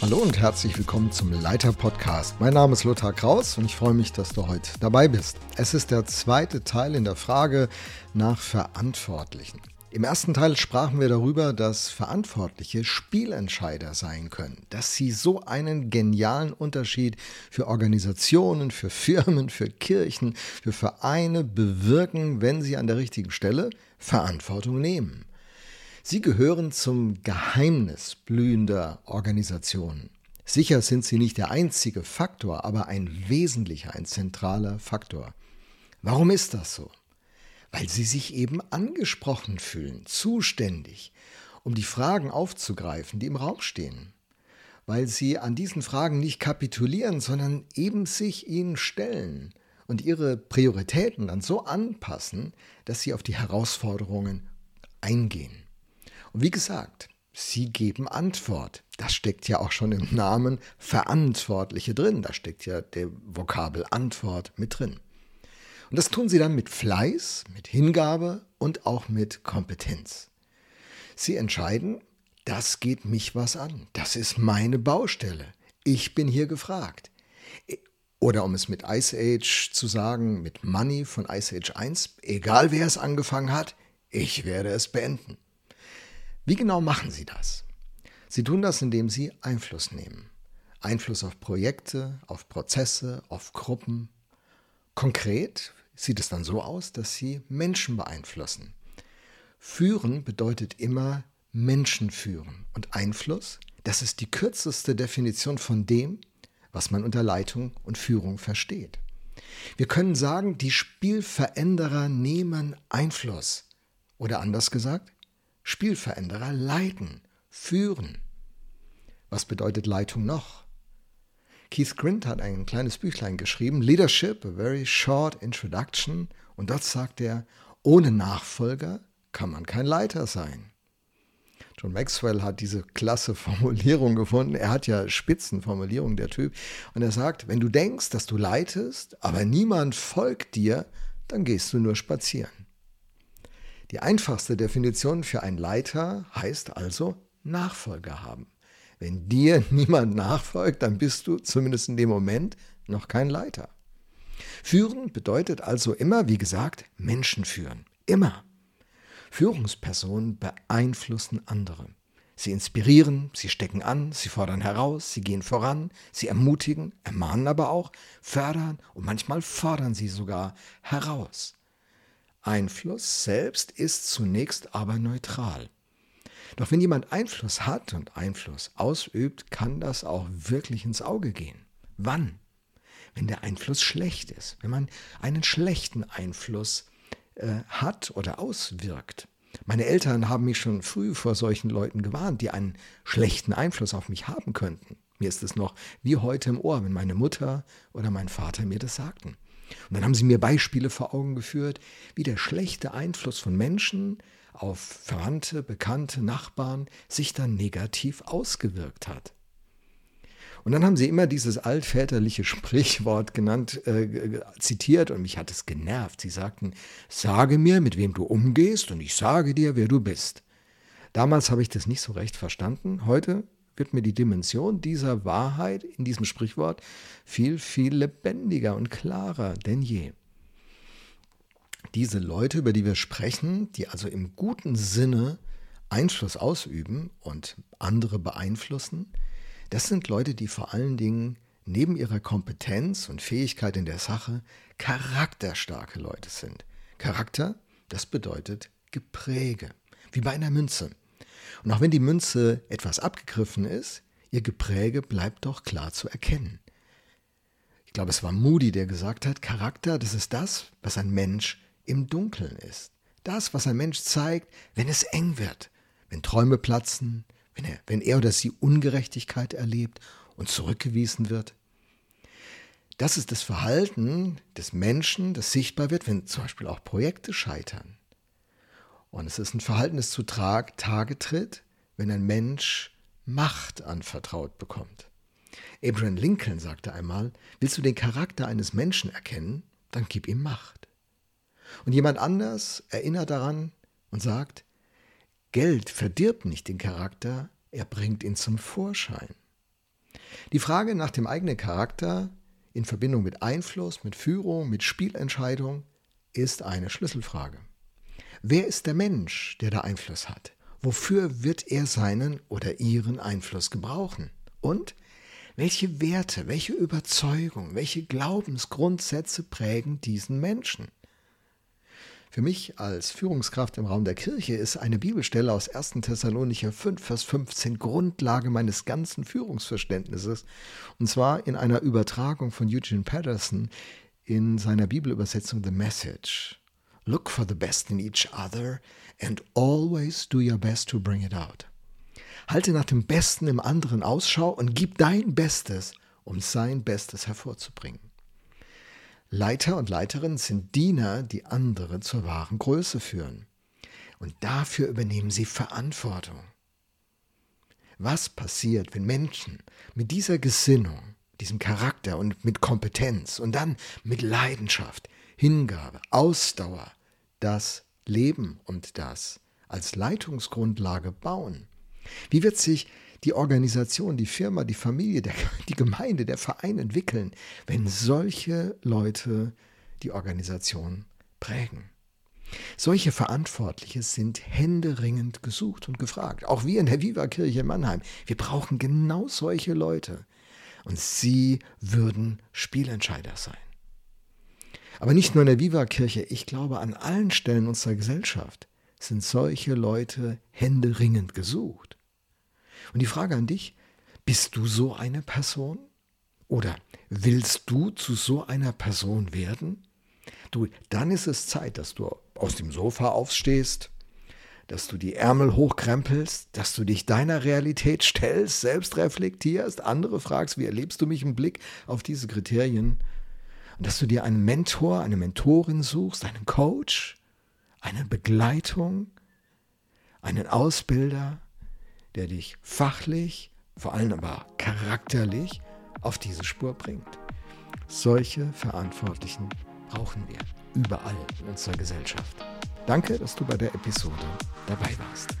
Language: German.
Hallo und herzlich willkommen zum Leiter Podcast. Mein Name ist Lothar Kraus und ich freue mich, dass du heute dabei bist. Es ist der zweite Teil in der Frage nach Verantwortlichen. Im ersten Teil sprachen wir darüber, dass Verantwortliche Spielentscheider sein können, dass sie so einen genialen Unterschied für Organisationen, für Firmen, für Kirchen, für Vereine bewirken, wenn sie an der richtigen Stelle Verantwortung nehmen. Sie gehören zum Geheimnis blühender Organisationen. Sicher sind sie nicht der einzige Faktor, aber ein wesentlicher, ein zentraler Faktor. Warum ist das so? Weil sie sich eben angesprochen fühlen, zuständig, um die Fragen aufzugreifen, die im Raum stehen. Weil sie an diesen Fragen nicht kapitulieren, sondern eben sich ihnen stellen und ihre Prioritäten dann so anpassen, dass sie auf die Herausforderungen eingehen. Und wie gesagt, sie geben Antwort. Das steckt ja auch schon im Namen Verantwortliche drin. Da steckt ja der Vokabel Antwort mit drin. Und das tun sie dann mit Fleiß, mit Hingabe und auch mit Kompetenz. Sie entscheiden, das geht mich was an. Das ist meine Baustelle. Ich bin hier gefragt. Oder um es mit Ice Age zu sagen, mit Money von Ice Age 1, egal wer es angefangen hat, ich werde es beenden. Wie genau machen Sie das? Sie tun das, indem Sie Einfluss nehmen. Einfluss auf Projekte, auf Prozesse, auf Gruppen. Konkret sieht es dann so aus, dass Sie Menschen beeinflussen. Führen bedeutet immer Menschen führen. Und Einfluss, das ist die kürzeste Definition von dem, was man unter Leitung und Führung versteht. Wir können sagen, die Spielveränderer nehmen Einfluss. Oder anders gesagt, Spielveränderer leiten, führen. Was bedeutet Leitung noch? Keith Grint hat ein kleines Büchlein geschrieben, Leadership, a very short introduction, und dort sagt er, ohne Nachfolger kann man kein Leiter sein. John Maxwell hat diese klasse Formulierung gefunden. Er hat ja Spitzenformulierung, der Typ. Und er sagt, wenn du denkst, dass du leitest, aber niemand folgt dir, dann gehst du nur spazieren. Die einfachste Definition für einen Leiter heißt also Nachfolger haben. Wenn dir niemand nachfolgt, dann bist du zumindest in dem Moment noch kein Leiter. Führen bedeutet also immer, wie gesagt, Menschen führen. Immer. Führungspersonen beeinflussen andere. Sie inspirieren, sie stecken an, sie fordern heraus, sie gehen voran, sie ermutigen, ermahnen aber auch, fördern und manchmal fordern sie sogar heraus. Einfluss selbst ist zunächst aber neutral. Doch wenn jemand Einfluss hat und Einfluss ausübt, kann das auch wirklich ins Auge gehen. Wann? Wenn der Einfluss schlecht ist, wenn man einen schlechten Einfluss äh, hat oder auswirkt. Meine Eltern haben mich schon früh vor solchen Leuten gewarnt, die einen schlechten Einfluss auf mich haben könnten. Mir ist es noch wie heute im Ohr, wenn meine Mutter oder mein Vater mir das sagten. Und dann haben sie mir Beispiele vor Augen geführt, wie der schlechte Einfluss von Menschen auf Verwandte, Bekannte, Nachbarn sich dann negativ ausgewirkt hat. Und dann haben sie immer dieses altväterliche Sprichwort genannt, äh, zitiert und mich hat es genervt. Sie sagten, sage mir, mit wem du umgehst und ich sage dir, wer du bist. Damals habe ich das nicht so recht verstanden. Heute wird mir die Dimension dieser Wahrheit in diesem Sprichwort viel, viel lebendiger und klarer denn je. Diese Leute, über die wir sprechen, die also im guten Sinne Einfluss ausüben und andere beeinflussen, das sind Leute, die vor allen Dingen neben ihrer Kompetenz und Fähigkeit in der Sache charakterstarke Leute sind. Charakter, das bedeutet Gepräge, wie bei einer Münze. Und auch wenn die Münze etwas abgegriffen ist, ihr Gepräge bleibt doch klar zu erkennen. Ich glaube, es war Moody, der gesagt hat, Charakter, das ist das, was ein Mensch im Dunkeln ist. Das, was ein Mensch zeigt, wenn es eng wird, wenn Träume platzen, wenn er, wenn er oder sie Ungerechtigkeit erlebt und zurückgewiesen wird. Das ist das Verhalten des Menschen, das sichtbar wird, wenn zum Beispiel auch Projekte scheitern. Und es ist ein Verhalten, das zu Tage tritt, wenn ein Mensch Macht anvertraut bekommt. Abraham Lincoln sagte einmal, willst du den Charakter eines Menschen erkennen, dann gib ihm Macht. Und jemand anders erinnert daran und sagt, Geld verdirbt nicht den Charakter, er bringt ihn zum Vorschein. Die Frage nach dem eigenen Charakter in Verbindung mit Einfluss, mit Führung, mit Spielentscheidung ist eine Schlüsselfrage. Wer ist der Mensch, der da Einfluss hat? Wofür wird er seinen oder ihren Einfluss gebrauchen? Und welche Werte, welche Überzeugungen, welche Glaubensgrundsätze prägen diesen Menschen? Für mich als Führungskraft im Raum der Kirche ist eine Bibelstelle aus 1. Thessalonicher 5, Vers 15 Grundlage meines ganzen Führungsverständnisses. Und zwar in einer Übertragung von Eugene Patterson in seiner Bibelübersetzung The Message. Look for the best in each other and always do your best to bring it out. Halte nach dem Besten im anderen Ausschau und gib dein Bestes, um sein Bestes hervorzubringen. Leiter und Leiterinnen sind Diener, die andere zur wahren Größe führen. Und dafür übernehmen sie Verantwortung. Was passiert, wenn Menschen mit dieser Gesinnung, diesem Charakter und mit Kompetenz und dann mit Leidenschaft, Hingabe, Ausdauer das Leben und das als Leitungsgrundlage bauen? Wie wird sich die Organisation, die Firma, die Familie, der, die Gemeinde, der Verein entwickeln, wenn solche Leute die Organisation prägen. Solche Verantwortliche sind händeringend gesucht und gefragt. Auch wir in der Viva-Kirche in Mannheim. Wir brauchen genau solche Leute. Und sie würden Spielentscheider sein. Aber nicht nur in der Viva-Kirche, ich glaube, an allen Stellen unserer Gesellschaft sind solche Leute händeringend gesucht. Und die Frage an dich, bist du so eine Person? Oder willst du zu so einer Person werden? Du, dann ist es Zeit, dass du aus dem Sofa aufstehst, dass du die Ärmel hochkrempelst, dass du dich deiner Realität stellst, selbst reflektierst, andere fragst, wie erlebst du mich im Blick auf diese Kriterien? Und dass du dir einen Mentor, eine Mentorin suchst, einen Coach, eine Begleitung, einen Ausbilder, der dich fachlich, vor allem aber charakterlich auf diese Spur bringt. Solche Verantwortlichen brauchen wir überall in unserer Gesellschaft. Danke, dass du bei der Episode dabei warst.